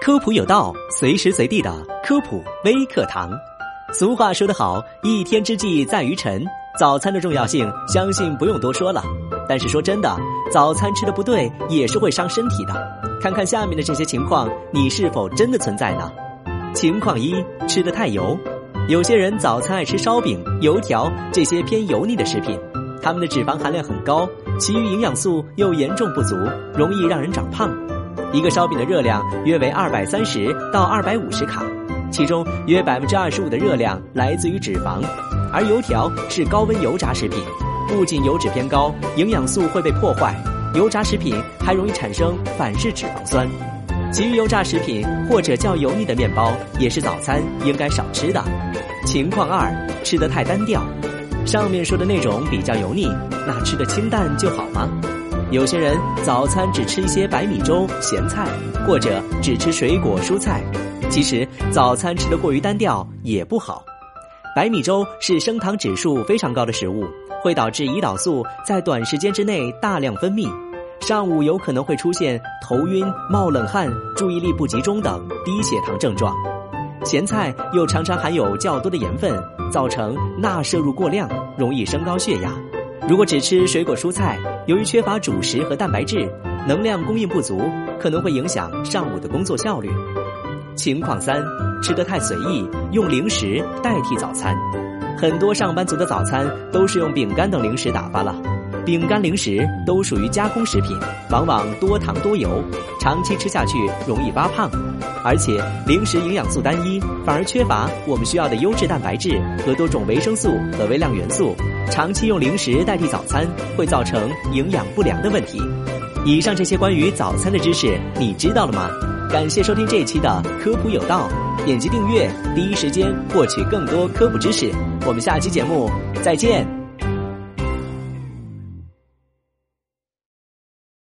科普有道，随时随地的科普微课堂。俗话说得好，一天之计在于晨。早餐的重要性，相信不用多说了。但是说真的，早餐吃的不对，也是会伤身体的。看看下面的这些情况，你是否真的存在呢？情况一：吃的太油。有些人早餐爱吃烧饼、油条这些偏油腻的食品，它们的脂肪含量很高，其余营养素又严重不足，容易让人长胖。一个烧饼的热量约为二百三十到二百五十卡，其中约百分之二十五的热量来自于脂肪，而油条是高温油炸食品，不仅油脂偏高，营养素会被破坏，油炸食品还容易产生反式脂肪酸。其余油炸食品或者较油腻的面包也是早餐应该少吃的。情况二，吃得太单调。上面说的那种比较油腻，那吃的清淡就好吗？有些人早餐只吃一些白米粥、咸菜，或者只吃水果蔬菜。其实早餐吃的过于单调也不好。白米粥是升糖指数非常高的食物，会导致胰岛素在短时间之内大量分泌，上午有可能会出现头晕、冒冷汗、注意力不集中等低血糖症状。咸菜又常常含有较多的盐分，造成钠摄入过量，容易升高血压。如果只吃水果蔬菜，由于缺乏主食和蛋白质，能量供应不足，可能会影响上午的工作效率。情况三，吃得太随意，用零食代替早餐。很多上班族的早餐都是用饼干等零食打发了。饼干、零食都属于加工食品，往往多糖多油，长期吃下去容易发胖。而且零食营养素单一，反而缺乏我们需要的优质蛋白质和多种维生素和微量元素。长期用零食代替早餐，会造成营养不良的问题。以上这些关于早餐的知识，你知道了吗？感谢收听这一期的科普有道，点击订阅，第一时间获取更多科普知识。我们下期节目再见。